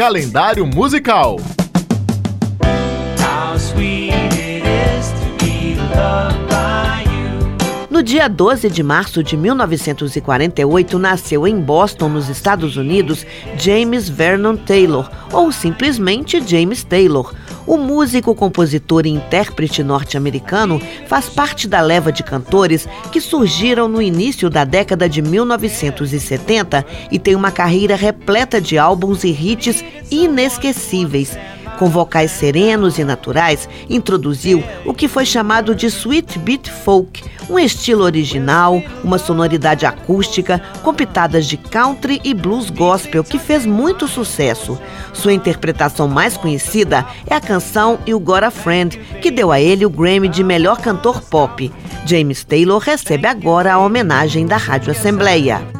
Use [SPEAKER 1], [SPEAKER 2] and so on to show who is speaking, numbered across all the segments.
[SPEAKER 1] calendário musical.
[SPEAKER 2] No dia 12 de março de 1948, nasceu em Boston, nos Estados Unidos, James Vernon Taylor, ou simplesmente James Taylor. O músico, compositor e intérprete norte-americano faz parte da leva de cantores que surgiram no início da década de 1970 e tem uma carreira repleta de álbuns e hits inesquecíveis com vocais serenos e naturais, introduziu o que foi chamado de Sweet Beat Folk, um estilo original, uma sonoridade acústica, com pitadas de country e blues gospel que fez muito sucesso. Sua interpretação mais conhecida é a canção You Got a Friend, que deu a ele o Grammy de melhor cantor pop. James Taylor recebe agora a homenagem da Rádio Assembleia.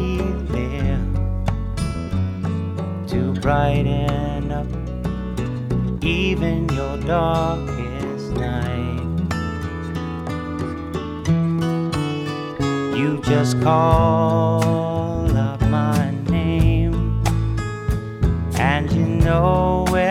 [SPEAKER 3] brighten up even your darkest night. You just call up my name, and you know wherever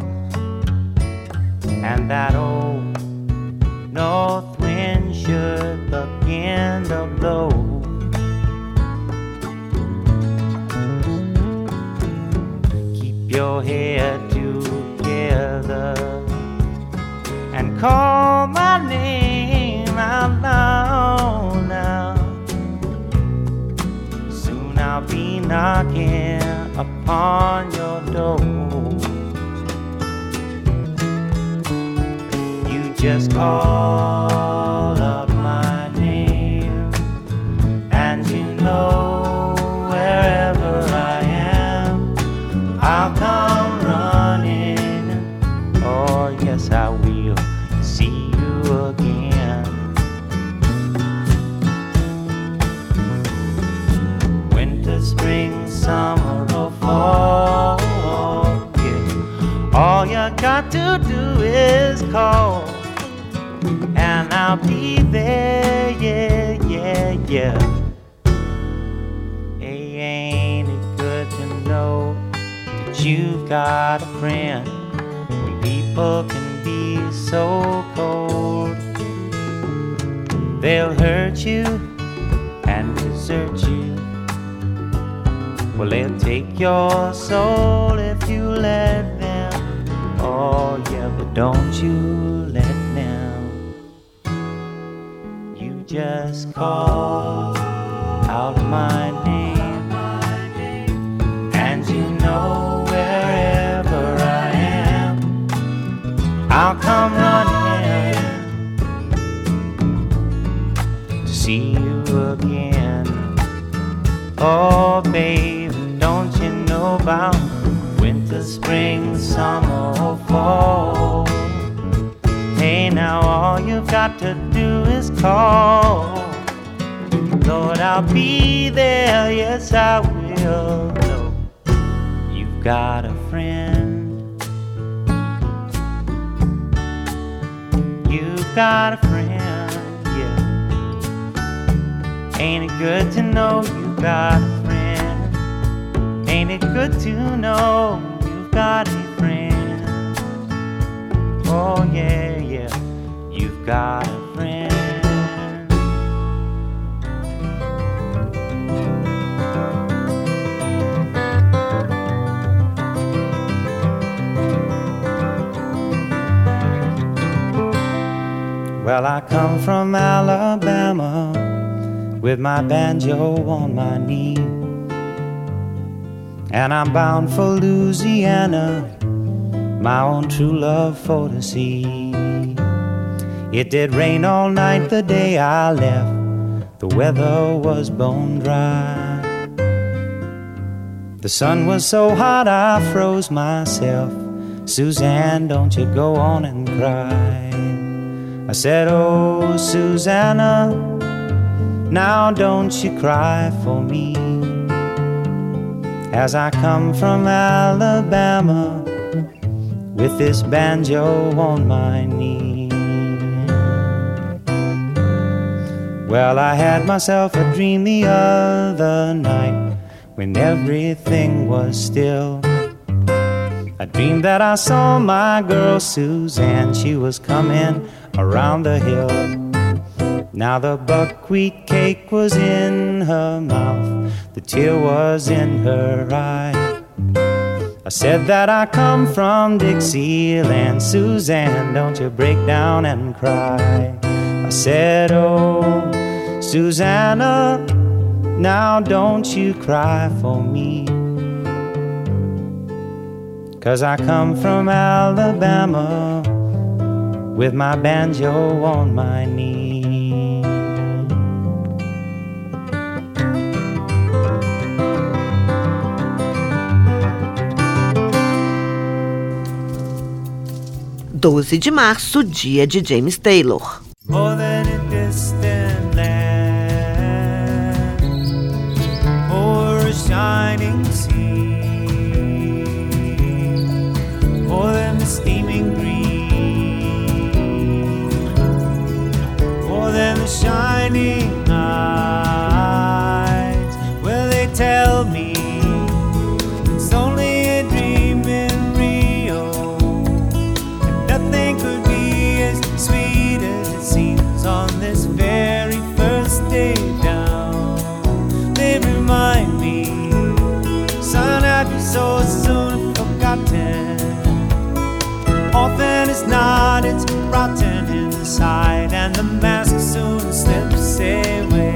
[SPEAKER 3] and that old north wind should begin to blow. Keep your head together and call my name out loud now. Soon I'll be knocking upon your door. Just call up my name, and you know wherever I am, I'll come running. Oh, yes, I will see you again. Winter, spring, summer or yeah. All you got to do is call, and I'll be there. Yeah, yeah, yeah. Hey, ain't it good to know that you've got a friend when people can be so cold? They'll hurt you and desert you well, they'll take your soul if you let them. Oh, yeah, but don't you just call out my name, and you know wherever I am, I'll come running to see you again. Oh, baby about winter, spring, summer, fall. Hey, now all you've got to do is call. Lord, I'll be there, yes, I will. Know you've got a friend. You've got a friend. yeah. Ain't it good to know you've got a friend? Ain't it good to know you've got a friend? Got a friend. Well, I come from Alabama with my banjo on my knee. And I'm bound for Louisiana, my own true love for to see. It did rain all night the day I left, the weather was bone dry. The sun was so hot I froze myself. Suzanne, don't you go on and cry. I said, Oh, Susanna. Now don't you cry for me as I come from Alabama with this banjo on my knee. Well, I had myself a dream the other night when everything was still. I dreamed that I saw my girl Suzanne, she was coming around the hill. Now the buckwheat cake was in her mouth, the tear was in her eye. I said that I come from Dixieland, Suzanne, don't you break down and cry. I said, Oh, Susanna, now don't you cry for me. Cause I come from Alabama with my banjo on my knee.
[SPEAKER 2] 12 de março, dia de James Taylor.
[SPEAKER 3] Sea, more than the steaming the mask soon slips away.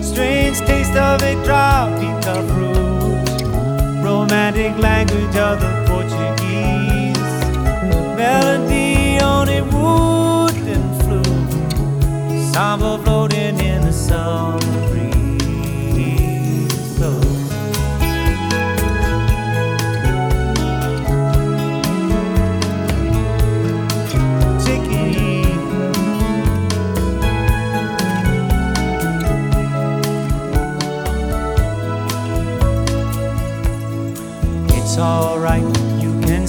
[SPEAKER 3] Strange taste of a tropical fruit, romantic language of the Portuguese,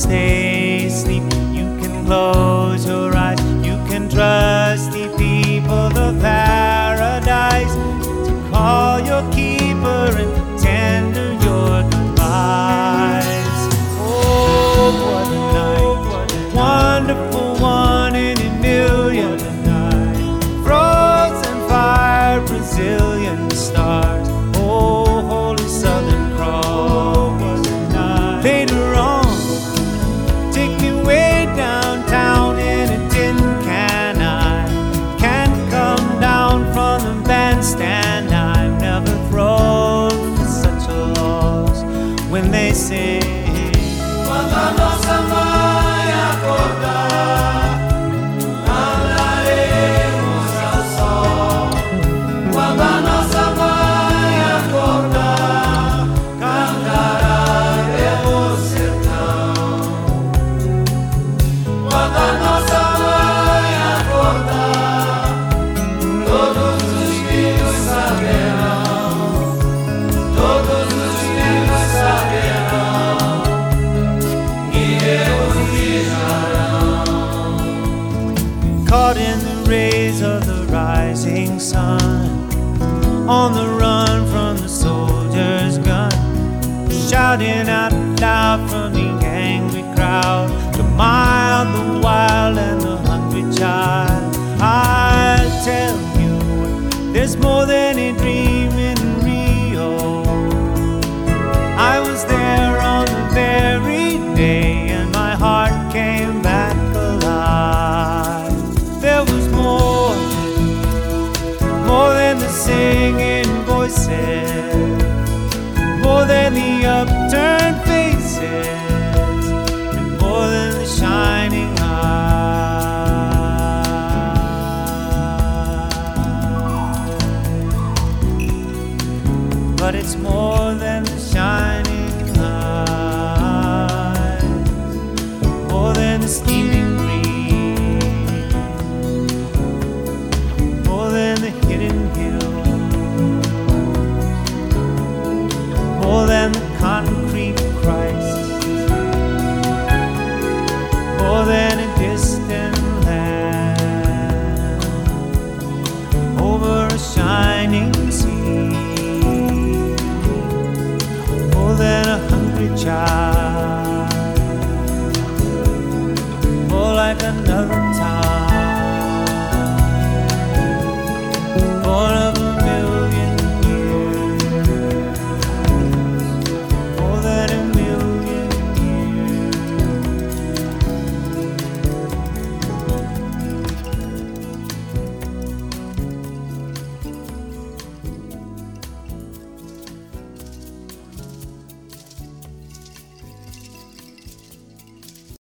[SPEAKER 3] stay asleep. You can close your eyes. You can trust the people of paradise to call your keeper and tender your goodbyes. Oh, what a night! What a wonderful Quando a nossa mãe acordar, andaremos ao sol. Quando a nossa mãe acordar, cantará pelo sertão. Quando a nossa mãe acordar, shouting out loud from but it's more than the shine. deixar.